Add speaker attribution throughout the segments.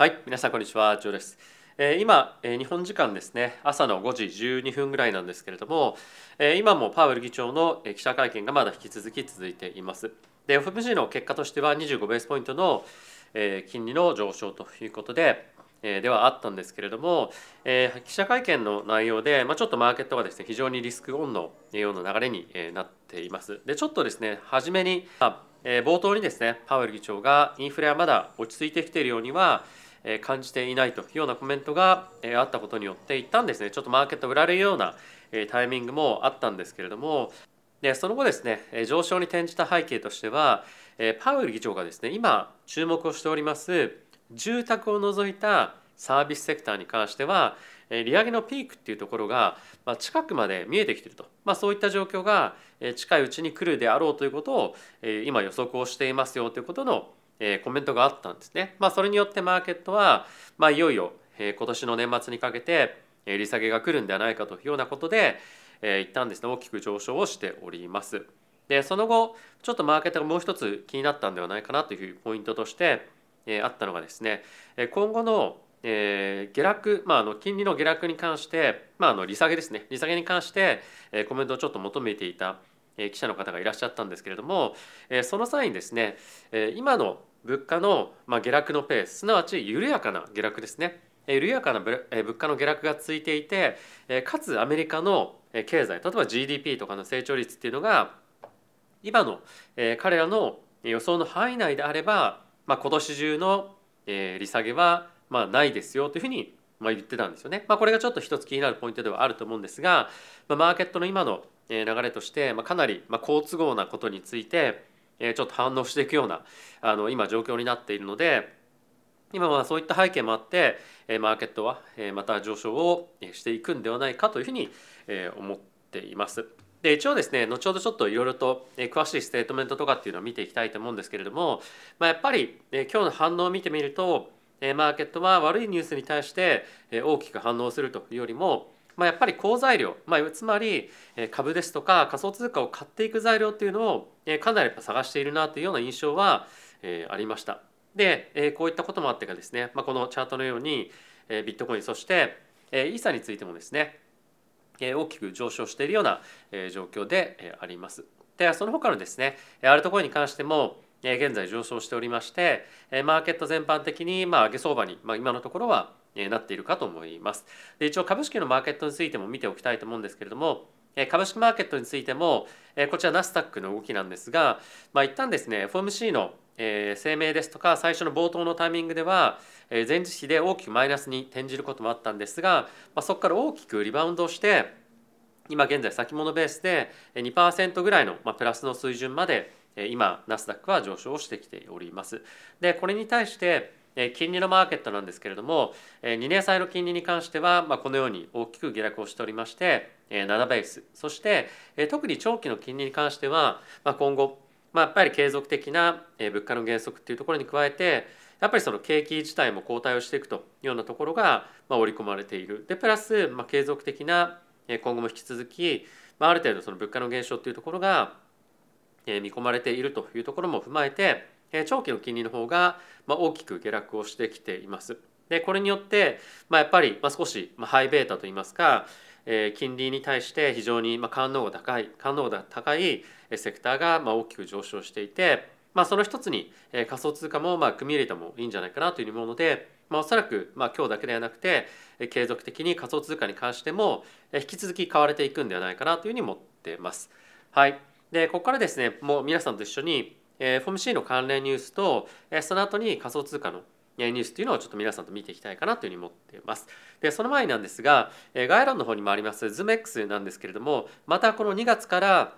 Speaker 1: はい、皆さんこんにちは、ジョーです。えー今、えー日本時間ですね、朝の5時12分ぐらいなんですけれども、えー今もパウエル議長のえー記者会見がまだ引き続き続いています。で、FMC の結果としては25ベースポイントの、えー金利の上昇ということで、えーではあったんですけれども、えー記者会見の内容で、まあ、ちょっとマーケットがですね非常にリスクオンのような流れにえーなっています。でちょっとですね初めに、あえー冒頭にですねパウエル議長がインフレはまだ落ち着いてきているようには感じていないというようなコメントがあったことによって一旦ですねちょっとマーケット売られるようなタイミングもあったんですけれどもでその後ですね上昇に転じた背景としてはパウエル議長がですね今注目をしております住宅を除いたサービスセクターに関しては利上げのピークっていうところが近くまで見えてきてると、まあ、そういった状況が近いうちに来るであろうということを今予測をしていますよということのえコメントがあったんですね。まあ、それによってマーケットは、まあ、いよいよ、え今年の年末にかけて、え利下げが来るんではないかというようなことで、えー一旦ですね大きく上昇をしております。でその後ちょっとマーケットがもう一つ気になったんではないかなというポイントとして、えあったのがですね今後のえー下落、まあ、あの金利の下落に関して、まあ、あの利下げですね利下げに関して、えーコメントをちょっと求めていた、え記者の方がいらっしゃったんですけれども、えその際にですね、え今の物価のまあ下落のペースすなわち緩やかな下落ですね緩やかな物価の下落が続いていてかつアメリカの経済例えば GDP とかの成長率っていうのが今の彼らの予想の範囲内であれば、まあ、今年中の利下げはまあないですよというふうに言ってたんですよね。まあ、これがちょっと一つ気になるポイントではあると思うんですが、マーケットの今の流れとして、かなり好都合なことについてえちょっと反応していくようなあの今状況になっているので今はそういった背景もあってマーケットはまた上昇をしていくんではないかというふうに思っています。で一応ですね後ほどちょっといろいろと詳しいステートメントとかっていうのを見ていきたいと思うんですけれども、まあ、やっぱり今日の反応を見てみるとマーケットは悪いニュースに対してえ大きく反応するというよりもまあ、やっぱり好材料、まあ、つまり株ですとか仮想通貨を買っていく材料っていうのをかなりやっぱ探しているなというような印象はありました。で、こういったこともあってかですね、まあ、このチャートのようにビットコインそしてえーイーサについてもですね大きく上昇しているような状況であります。でその他のですねアルトコインに関しても現在上昇しておりましてマーケット全般的にまあ上げ相場にまあ今のところはなっているかと思います。で一応株式のマーケットについても見ておきたいと思うんですけれども株式マーケットについてもこちらナスダックの動きなんですが、まあ、一旦ですね FOMC の声明ですとか最初の冒頭のタイミングでは前日比で大きくマイナスに転じることもあったんですが、まあ、そこから大きくリバウンドして今現在先物ベースで2%ぐらいのプラスの水準まで今ナスダックは上昇してきております。でこれに対して金利のマーケットなんですけれども2年債の金利に関してはこのように大きく下落をしておりまして7ベース。そして特に長期の金利に関しては今後やっぱり継続的な物価の減速っていうところに加えてやっぱりその景気自体も後退をしていくというようなところが織り込まれている。でプラス継続的な今後も引き続きある程度その物価の減少っていうところが見込まれているというところも踏まえて長期の金利の方が大きく下落をしてきています。でこれによってまあやっぱり少しハイベータといいますか金利に対して非常にまあ感能が高い感能が高いセクターが大きく上昇していてまあその一つに仮想通貨も組み入れてもいいんじゃないかなというふうに思うのでまあおそらく今日だけではなくて継続的に仮想通貨に関しても引き続き買われていくんではないかなというふうに思ってます。はい。でここからですねもう皆さんと一緒に FOMC の関連ニュースとその後に仮想通貨のニュースというのをちょっと皆さんと見ていきたいかなというふうに思っています。でその前なんですが概要欄の方にもあります ZoomX なんですけれどもまたこの2月から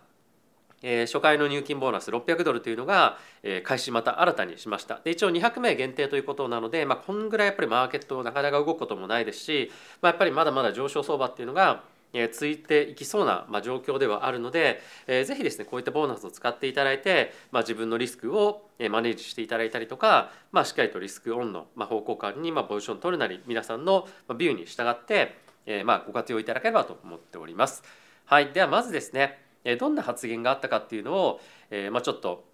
Speaker 1: え初回の入金ボーナス600ドルというのが、え開始また新たにしましたで一応200名限定ということなので、まあ、こんぐらいやっぱりマーケットなかなか動くこともないですし、まあ、やっぱりまだまだ上昇相場っていうのがえついていきそうな、ま、状況ではあるので、えーぜひですねこういったボーナスを使っていただいて、まあ、自分のリスクをえマネージしていただいたりとか、まあ、しっかりとリスクオンの、ま、方向感に、ま、ポジションを取るなり皆さんのまあビューに従って、えまあ、ご活用いただければと思っております。はい、ではまずですねえどんな発言があったかっていうのを、えまあ、ちょっと、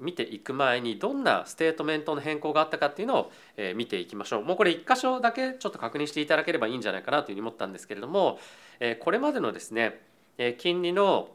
Speaker 1: 見ていく前にどんなステートメントの変更があったかっていうのを、え見ていきましょう。もうこれ1箇所だけちょっと確認していただければいいんじゃないかなというふうに思ったんですけれども、えこれまでのですね、え金利の、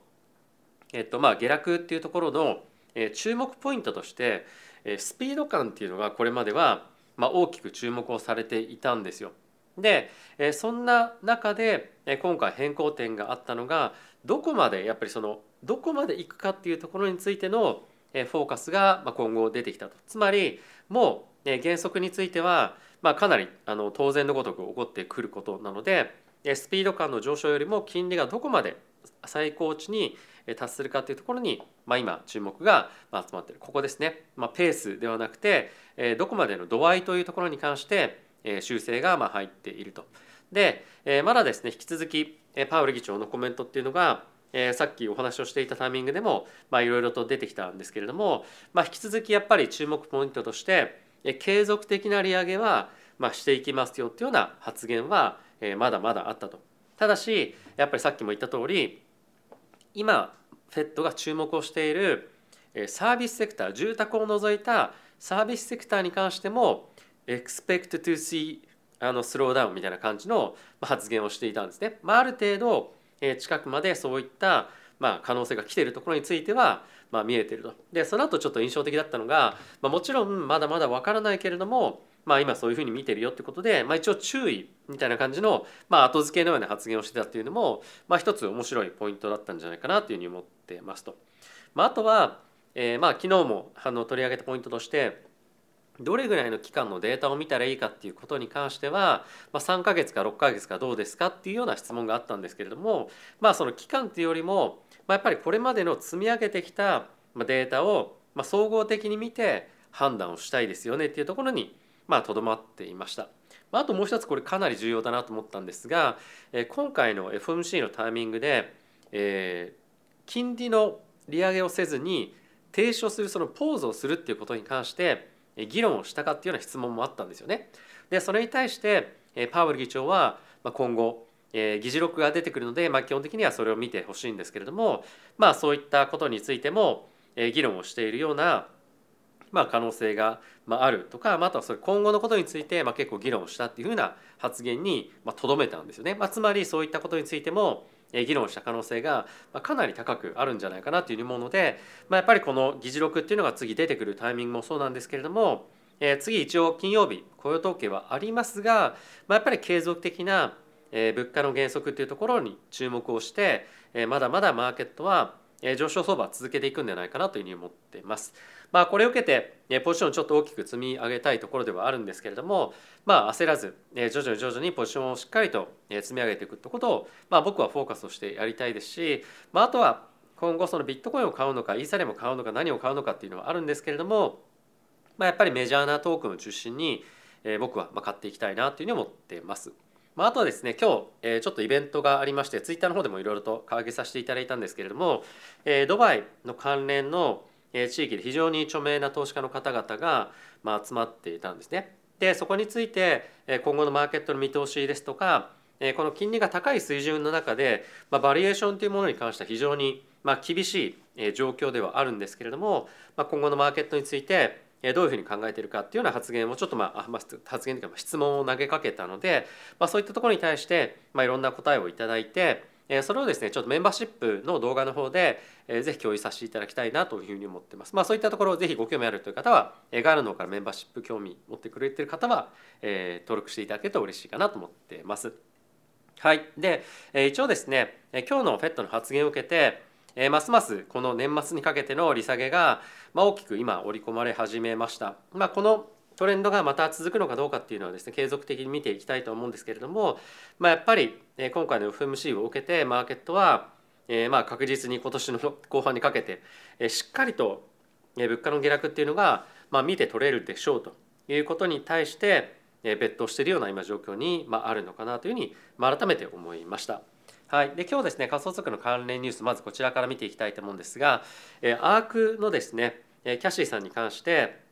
Speaker 1: えっとまあ、下落っていうところの、え注目ポイントとして、えスピード感っていうのがこれまでは、ま、大きく注目をされていたんですよ。でそんな中で今回変更点があったのがどこまでやっぱりそのどこまでいくかっていうところについてのフォーカスが今後出てきたと。つまりもう原則についてはかなり当然のごとく起こってくることなのでスピード感の上昇よりも金利がどこまで最高値に達するかというところに、ま、今注目が集まっている。ここですね、ま、ペースではなくてどこまでの度合いというところに関して修正が入っていると。でまだですね引き続きパウエル議長のコメントっていうのがえー、さっきお話をしていたタイミングでもいろいろと出てきたんですけれども、まあ、引き続きやっぱり注目ポイントとして、えー、継続的な利上げは、まあ、していきますよっていうような発言は、えー、まだまだあったと。ただしやっぱりさっきも言った通り今 FED が注目をしているサービスセクター住宅を除いたサービスセクターに関しても expect to see あのスローダウンみたいな感じの発言をしていたんですね。まあ、ある程度近くまでそういったまあ可能性が来ているところについてはまあ見えてると。でその後ちょっと印象的だったのが、まあ、もちろんまだまだわからないけれどもまあ、今そういうふうに見てるよってことで、まあ、一応注意みたいな感じの、まあ、後付けのような発言をしてたっていうのも、まあ、一つ面白いポイントだったんじゃないかなというふうに思ってますと。まあ、あとは、えー、まあ昨日もあの取り上げたポイントとしてどれぐらいの期間のデータを見たらいいかっていうことに関しては、まあ、3ヶ月か6ヶ月かどうですかっていうような質問があったんですけれどもまあその期間っていうよりも、まあ、やっぱりこれまでの積み上げてきたデータをまあ総合的に見て判断をしたいですよねっていうところにとどまっていました。あともう一つこれかなり重要だなと思ったんですが今回の FMC のタイミングで、えー、金利の利上げをせずに停止をするそのポーズをするっていうことに関して議論をしたかっていうような質問もあったんですよね。でそれに対してパウエル議長は今後議事録が出てくるので、まあ、基本的にはそれを見てほしいんですけれども、まあ、そういったことについても議論をしているような、まあ、可能性があるとか、まあ、とはそれ今後のことについて、ま、結構議論をしたっていうふうな発言にとどめたんですよね。まあ、つまりそういったことについても議論した可能性がかなり高くあるんじゃないかなというふうに思うので、まあ、やっぱりこの議事録っていうのが次出てくるタイミングもそうなんですけれども、えー、次一応金曜日雇用統計はありますが、まあ、やっぱり継続的な物価の減速っていうところに注目をしてまだまだマーケットは上昇相場は続けていくんじゃないかなというふうに思っています。まあ、これを受けてポジションをちょっと大きく積み上げたいところではあるんですけれども、まあ、焦らず徐々に徐々にポジションをしっかりと積み上げていくってことを、まあ、僕はフォーカスをしてやりたいですし、まあ、あとは今後そのビットコインを買うのかイーサリアムを買うのか何を買うのかっていうのはあるんですけれども、まあ、やっぱりメジャーなトークンを中心に僕は買っていきたいなというふうに思っています。まあ、あとはですね今日、え、ちょっとイベントがありましてツイッターの方でもいろいろと掲げさせていただいたんですけれども、え、ドバイの関連の地域で非常に著名な投資家の方々が、集まっていたんですね。でそこについて今後のマーケットの見通しですとかこの金利が高い水準の中で、バリエーションというものに関しては非常に厳しい状況ではあるんですけれども、今後のマーケットについてどういうふうに考えているかっていうような発言をちょっとまあ、ま、発言というか質問を投げかけたので、ま、そういったところに対して、ま、いろんな答えをいただいてそれをですねちょっとメンバーシップの動画の方でぜひ共有させていただきたいなというふうに思ってます。まあ、そういったところをぜひご興味あるという方はガールの方からメンバーシップ興味持ってくれてる方は登録していただけると嬉しいかなと思ってます。はい、で一応ですね今日の FED の発言を受けてえますますこの年末にかけての利下げが、ま、大きく今織り込まれ始めました。まあ、このトレンドがまた続くのかどうかっていうのはですね継続的に見ていきたいと思うんですけれども、まあ、やっぱり今回の FMC を受けてマーケットは、え、まあ確実に今年の 後半にかけてしっかりと物価の下落っていうのがまあ見て取れるでしょうということに対してベットしているような今状況にまああるのかなというふうに改めて思いました。はい、で今日ですね仮想通貨の関連ニュースまずこちらから見ていきたいと思うんですが、えアークのですねキャシーさんに関して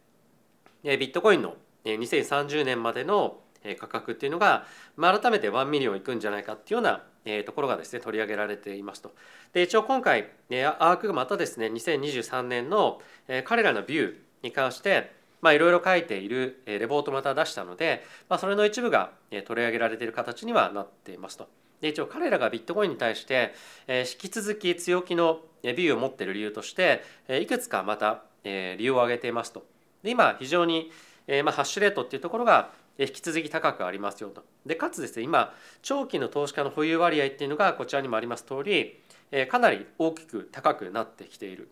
Speaker 1: ビットコインの2030年までの価格っていうのが、まあ、改めて1 million いくんじゃないかっていうような、ところがですね取り上げられていますと。で一応今回、アークがまたですね2023年の、彼らのビューに関してまあいろいろ書いているレポートまた出したので、まあ、それの一部が取り上げられている形にはなっていますと。で一応彼らがビットコインに対して、引き続き強気のビューを持っている理由として、いくつかまた、理由を挙げていますと。で今非常に、えまあ、ハッシュレートっていうところが引き続き高くありますよと。でかつですね今長期の投資家の保有割合っていうのがこちらにもあります通り、えかなり大きく高くなってきている。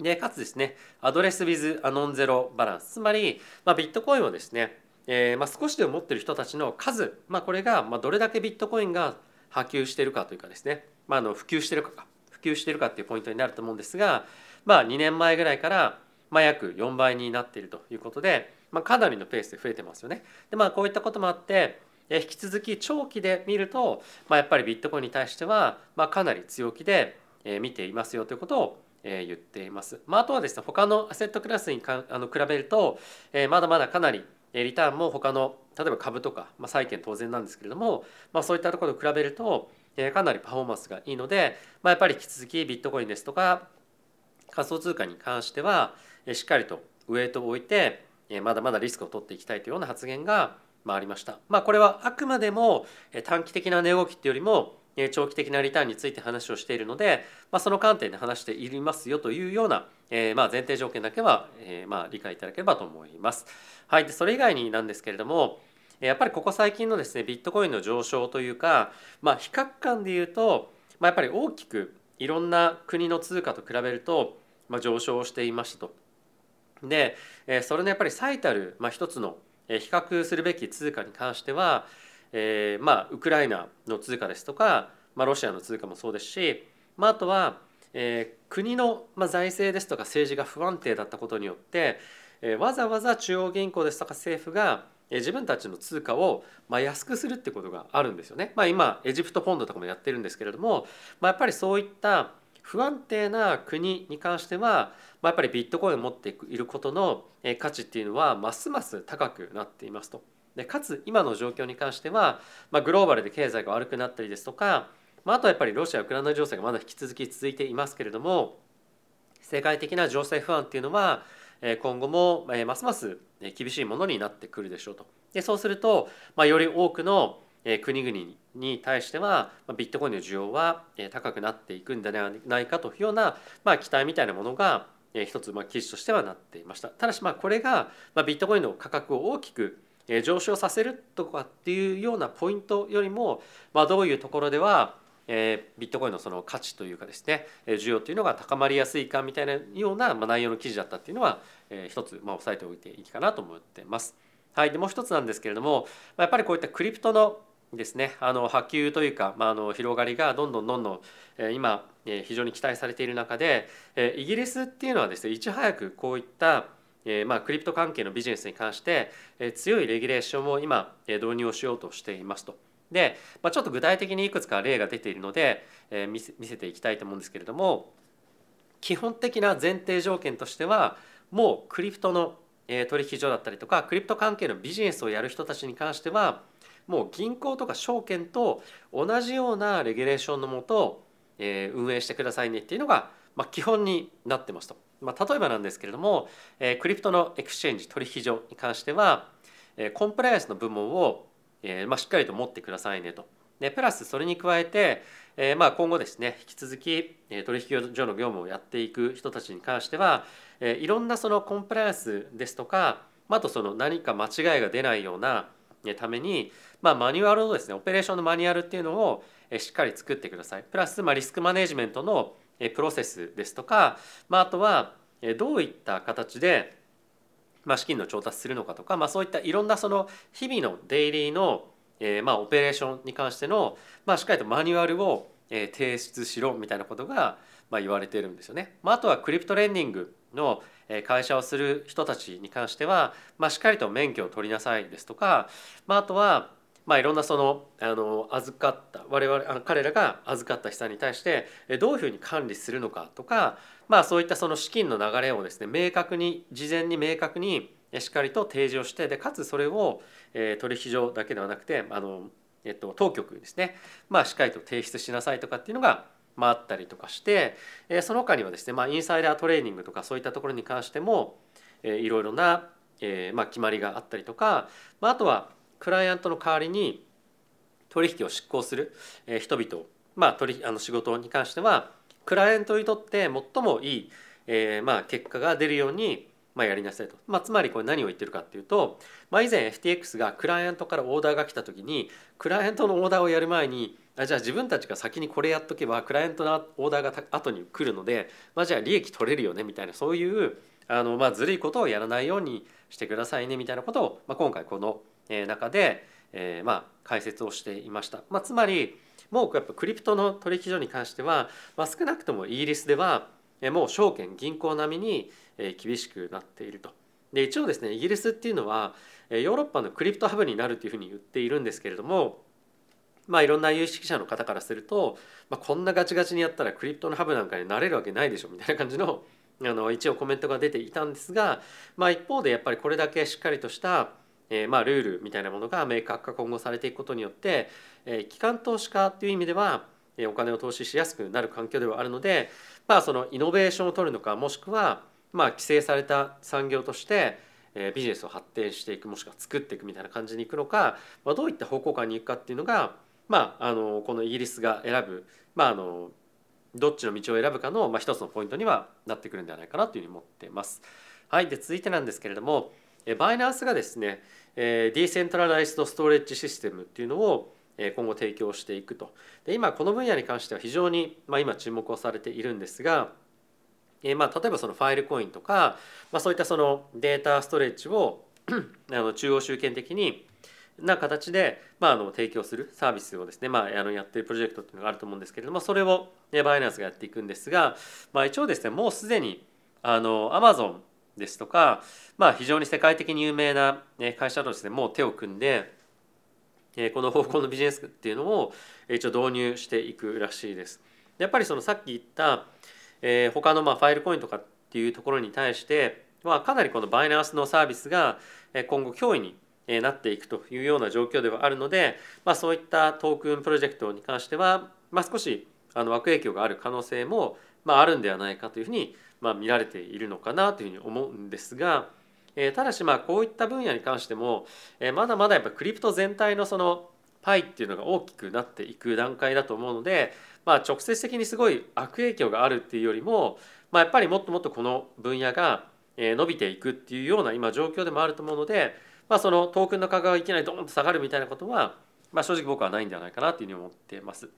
Speaker 1: でかつですねアドレス・ウィズ・アノンゼロ・バランスつまり、まあ、ビットコインをですねえーまあ、少しでも持ってる人たちの数、まあ、これがまあどれだけビットコインが波及しているかというかですね、まあ、あの普及しているか普及しているかっていうポイントになると思うんですが、まあ、2年前ぐらいからまあ約4倍になっているということで、まあ、かなりのペースで増えてますよね。でまあこういったこともあって引き続き長期で見ると、まあ、やっぱりビットコインに対しては、まあ、かなり強気で見ていますよということを言っています。まあ、あとはですね他のアセットクラスにかあの比べるとまだまだかなりリターンも他の例えば株とか、まあ、債券当然なんですけれども、まあ、そういったところと比べるとかなりパフォーマンスがいいので、まあ、やっぱり引き続きビットコインですとか仮想通貨に関してはしっかりとウエイトを置いてまだまだリスクを取っていきたいというような発言がありました。まあ、これはあくまでも短期的な値動きっていうよりも長期的なリターンについて話をしているので、まあ、その観点で話していますよというような、えー、まあ前提条件だけは、えー、まあ理解いただければと思います。はい、でそれ以外になんですけれどもやっぱりここ最近のですねビットコインの上昇というか、まあ、比較感で言うと、まあ、やっぱり大きくいろんな国の通貨と比べると、まあ、上昇していましたと。でそれのやっぱり最たる、まあ、一つの比較するべき通貨に関してはえー、まあウクライナの通貨ですとか、まあ、ロシアの通貨もそうですし、まあ、あとは、えー、国の、まあ、財政ですとか政治が不安定だったことによって、えー、わざわざ中央銀行ですとか政府が自分たちの通貨をまあ安くするってことがあるんですよね。まあ、今エジプトポンドとかもやってるんですけれども、まあ、やっぱりそういった不安定な国に関しては、まあ、やっぱりビットコインを持っていることの価値っていうのはますます高くなっていますと。でかつ今の状況に関しては、まあ、グローバルで経済が悪くなったりですとか、まあ、あとはやっぱりロシア・ウクライナ情勢がまだ引き続き続いていますけれども世界的な情勢不安っていうのは今後もますます厳しいものになってくるでしょうと。でそうすると、まあ、より多くの国々に対してはビットコインの需要は高くなっていくんではないかというような、まあ、期待みたいなものが一つまあ記事としてはなっていました。ただしまあこれがビットコインの価格を大きく上昇させるとかっていうようなポイントよりも、まあ、どういうところではえビットコインのその価値というかですね需要というのが高まりやすいかみたいなようなまあ内容の記事だったっていうのは、え一つまあ押さえておいていいかなと思ってます。はい、でもう一つなんですけれどもやっぱりこういったクリプトのですねあの波及というか、まあ、あの広がりがどんどんどんどん、え今、え非常に期待されている中で、えイギリスっていうのはですねいち早くこういったえ、まあクリプト関係のビジネスに関して、え、強いレギュレーションを今、え、導入をしようとしていますと。で、まあ、ちょっと具体的にいくつか例が出ているので、え、見せ見せていきたいと思うんですけれども基本的な前提条件としてはもうクリプトの取引所だったりとかクリプト関係のビジネスをやる人たちに関してはもう銀行とか証券と同じようなレギュレーションのもと運営してくださいねっていうのがまあ基本になってますと。まあ、例えばなんですけれども、えー、クリプトの exchange 取引所に関しては、えー、コンプライアンスの部門を、えーまあ、しっかりと持ってくださいねと。でプラスそれに加えて、えーまあ、今後ですね引き続き取引所の業務をやっていく人たちに関しては、えー、いろんなそのコンプライアンスですとか、あ、あとその何か間違いが出ないようなために、まあ、マニュアルのですねオペレーションのマニュアルっていうのをしっかり作ってください。プラス、まあ、リスクマネジメントのプロセスですとか、まあ、あとはどういった形で、まあ、資金の調達するのかとか、まあ、そういったいろんなその日々のデイリーの、えー、まあオペレーションに関しての、まあ、しっかりとマニュアルを提出しろみたいなことが、まあ、言われているんですよね。まあ、あとはクリプトレンディングの会社をする人たちに関しては、まあ、しっかりと免許を取りなさいですとか、まあ、あとはまあ、いろんなそのあの預かった我々あの彼らが預かった資産に対してどういうふうに管理するのかとか、まあ、そういったその資金の流れをですね明確に事前に明確にしっかりと提示をしてでかつそれを、取引所だけではなくてあの、えっと、当局ですね、まあ、しっかりと提出しなさいとかっていうのが、まあ、あったりとかして、えその他にはですね、まあ、インサイダートレーニングとかそういったところに関しても、えいろいろな、えまあ、決まりがあったりとか、まあ、あとはクライアントの代わりに取引を執行する人々、まあ、取あの仕事に関してはクライアントにとって最もいい、えー、まあ結果が出るようにまあ、やりなさいと、まあ、つまりこれ何を言ってるかっていうと、まあ、以前 FTX がクライアントからオーダーが来た時にクライアントのオーダーをやる前にあじゃあ自分たちが先にこれやっとけばクライアントのオーダーが後に来るので、まあ、じゃあ利益取れるよねみたいなそういうあの、まあ、ずるいことをやらないようにしてくださいねみたいなことを、まあ、今回この中で、えー、まあ解説をしていました。まあ、つまりもうやっぱクリプトの取引所に関しては、まあ、少なくともイギリスではもう証券銀行並みに厳しくなっていると。で一応ですねイギリスっていうのはヨーロッパのクリプトハブになるというふうに言っているんですけれどもまあいろんな有識者の方からすると、まあ、こんなガチガチにやったらクリプトのハブなんかになれるわけないでしょみたいな感じの あの一応コメントが出ていたんですが、まあ、一方でやっぱりこれだけしっかりとしたえー、まあルールみたいなものが明確化今後されていくことによって、えー、機関投資家という意味では、お金を投資しやすくなる環境ではあるので、まあ、そのイノベーションを取るのかもしくは、まあ、規制された産業として、ビジネスを発展していくもしくは作っていくみたいな感じにいくのか、まあ、どういった方向感にいくかっていうのが、まあ、あのこのイギリスが選ぶ、まあ、あのどっちの道を選ぶかの、まあ、一つのポイントにはなってくるんではないかなというふうに思っています。はい、で続いてなんですけれどもバイナンスがですねディーセントラライズドストレッジシステムっていうのを今後提供していくと。で今この分野に関しては非常に、まあ、今注目をされているんですが、えまあ、例えばそのファイルコインとか、まあ、そういったそのデータストレッジを あの中央集権的にな形で、まあ、あの提供するサービスをですね、まあ、あのやってるプロジェクトっていうのがあると思うんですけれどもそれをバイナンスがやっていくんですが、まあ、一応ですねもうすでにあのアマゾンですとか、まあ、非常に世界的に有名な会社とですねもう手を組んでこの方向のビジネスっていうのを一応導入していくらしいです。やっぱりそのさっき言った、えー、他のまあファイルコインとかっていうところに対してはかなりこのバイナンスのサービスが今後脅威になっていくというような状況ではあるので、まあ、そういったトークンプロジェクトに関しては、まあ、少しあの悪影響がある可能性もまああるんではないかというふうにまあ見られているのかなというふうに思うんですが、えー、ただしまあこういった分野に関しても、え、まだまだやっぱクリプト全体のそのパイっていうのが大きくなっていく段階だと思うので、まあ、直接的にすごい悪影響があるっていうよりも、まあ、やっぱりもっともっとこの分野が伸びていくっていうような今状況でもあると思うので、まあ、そのトークンの価格がいきなりドーンと下がるみたいなことは、まあ、正直僕はないんではないかなというふうに思ってます。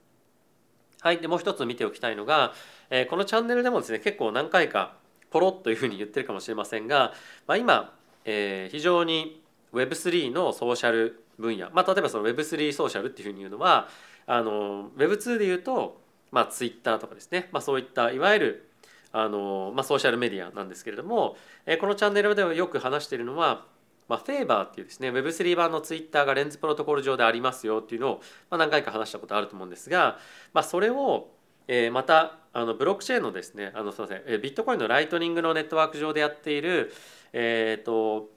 Speaker 1: はい、でもう一つ見ておきたいのが、えー、このチャンネルでもですね結構何回かポロッというふうに言ってるかもしれませんが、まあ、今、えー、非常に Web3 のソーシャル分野、まあ、例えばその Web3 ソーシャルっていうふうに言うのはあの Web2 で言うと、まあ、Twitter とかですね、まあ、そういったいわゆるあの、まあ、ソーシャルメディアなんですけれども、えー、このチャンネルではよく話しているのはまあ、フェーバーっていうですね Web3 版のツイッターがレンズプロトコル上でありますよっていうのを、まあ、何回か話したことあると思うんですが、まあ、それを、えー、またあのブロックチェーンのですねあのすみませんビットコインのライトニングのネットワーク上でやっている、えーと、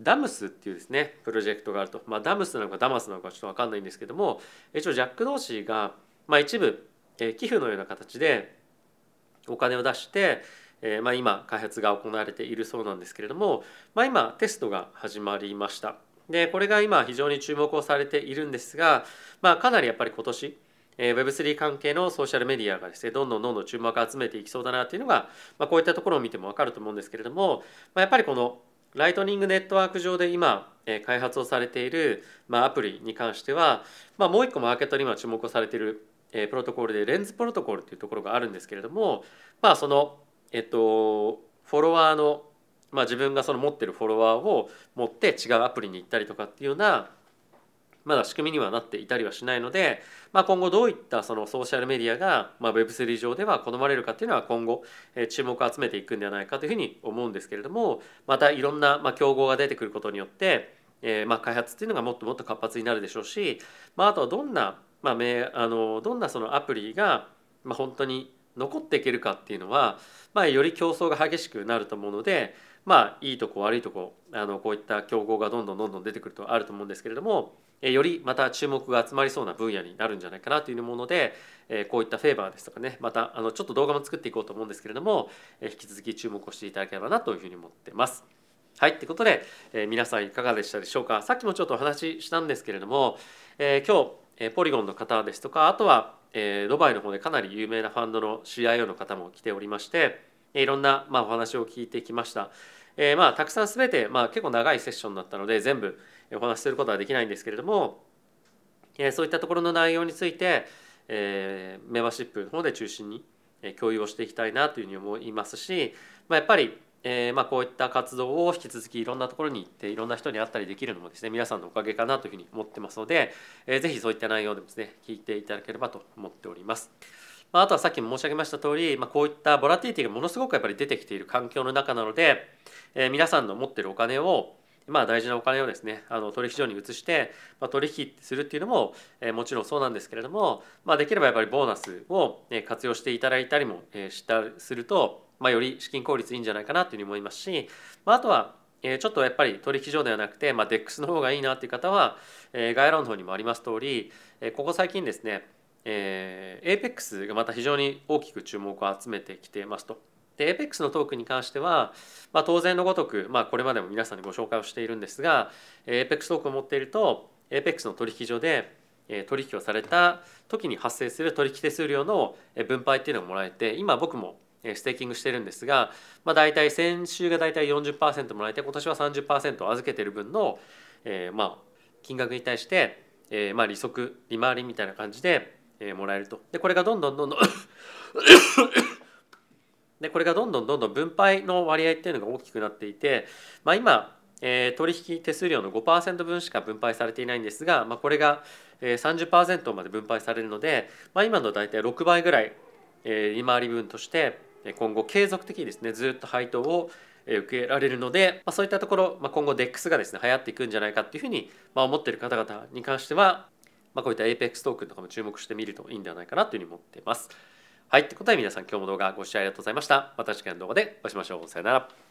Speaker 1: ダムスっていうですねプロジェクトがあると、まあ、ダムスなのかダマスなのかちょっと分かんないんですけども一応ジャック同士が、まあ、一部、えー、寄付のような形でお金を出してえー、まあ、今開発が行われているそうなんですけれども、まあ、今テストが始まりました。でこれが今非常に注目をされているんですが、まあ、かなりやっぱり今年 Web3 関係のソーシャルメディアがですねどんどんどんどん注目を集めていきそうだなっていうのが、まあ、こういったところを見ても分かると思うんですけれども、まあ、やっぱりこのライトニングネットワーク上で今開発をされている、まあ、アプリに関しては、まあ、もう一個マーケットに今注目をされているプロトコルでレンズプロトコルっていうところがあるんですけれども、まあ、そのえっとフォロワーの、まあ、自分がその持ってるフォロワーを持って違うアプリに行ったりとかっていうようなまだ仕組みにはなっていたりはしないので、まあ、今後どういったそのソーシャルメディアが、まあ、Web3 上では好まれるかっていうのは今後注目を集めていくんではないかというふうに思うんですけれどもまたいろんなまあ競合が出てくることによって、えー、まあ開発っていうのがもっともっと活発になるでしょうし、まあ、あとはどんな、まあ、あのどんなそのアプリが、まあ、本当に残っていけるかっていうのは、まあ、より競争が激しくなると思うので、まあいいとこ悪いとこあのこういった競合がどんどんどんどん出てくるとあると思うんですけれどもよりまた注目が集まりそうな分野になるんじゃないかなというものでこういったフェーバーですとかねまたあのちょっと動画も作っていこうと思うんですけれども引き続き注目をしていただければなというふうに思ってます。はいってことで、え皆さんいかがでしたでしょうか？さっきもちょっとお話ししたんですけれども、え今日えポリゴンの方ですとかあとは、えドバイの方でかなり有名なファンドの CIO の方も来ておりましていろんな、まあ、お話を聞いてきました。えー、まあたくさん全て、まあ、結構長いセッションだったので全部お話しすることはできないんですけれども、えー、そういったところの内容について、えー、メンバーシップの方で中心に共有をしていきたいなというふうに思いますし、まあ、やっぱりえー、まあこういった活動を引き続きいろんなところに行っていろんな人に会ったりできるのもですね皆さんのおかげかなというふうに思ってますので、えー、ぜひそういった内容でもですね聞いていただければと思っております。まあ、あとはさっきも申し上げました通り、まあ、こういったボラティティがものすごくやっぱり出てきている環境の中なので、えー、皆さんの持ってるお金をまあ大事なお金をですねあの取引所に移して、まあ、取引するっていうのも、えー、もちろんそうなんですけれども、まあ、できればやっぱりボーナスを活用していただいたりもえしたするとまあ、より資金効率いいんじゃないかなというふうに思いますし、まあ、あとはえちょっとやっぱり取引所ではなくて、まあ、DEX の方がいいなっていう方は、え概要欄の方にもあります通り、えここ最近ですね、えー、APEX がまた非常に大きく注目を集めてきていますと。で APEX のトークに関しては、まあ、当然のごとく、まあ、これまでも皆さんにご紹介をしているんですが APEX トークを持っていると APEX の取引所で取引をされた時に発生する取引手数料の分配っていうのがもらえて今僕もステーキングしてるんですが、まあ、大体先週が大体40%もらえて今年は30%預けてる分の、えー、まあ金額に対して、えー、まあ利息利回りみたいな感じで、えー、もらえると。でこれがどんどんどんどん でこれがどんどんどんどん分配の割合っていうのが大きくなっていて、まあ、今、えー、取引手数料の5%分しか分配されていないんですが、まあ、これがえー30%まで分配されるので、まあ、今の大体6倍ぐらい利回り分として今後継続的にですねずっと配当を受けられるので、まあ、そういったところ、まあ、今後 DEX がですね流行っていくんじゃないかっていうふうに、まあ、思っている方々に関しては、まあ、こういった APEX トークンとかも注目してみるといいんではないかなというふうに思っています。はい、ということで皆さん今日も動画ご視聴ありがとうございました。また次回の動画でお会いしましょう。さよなら。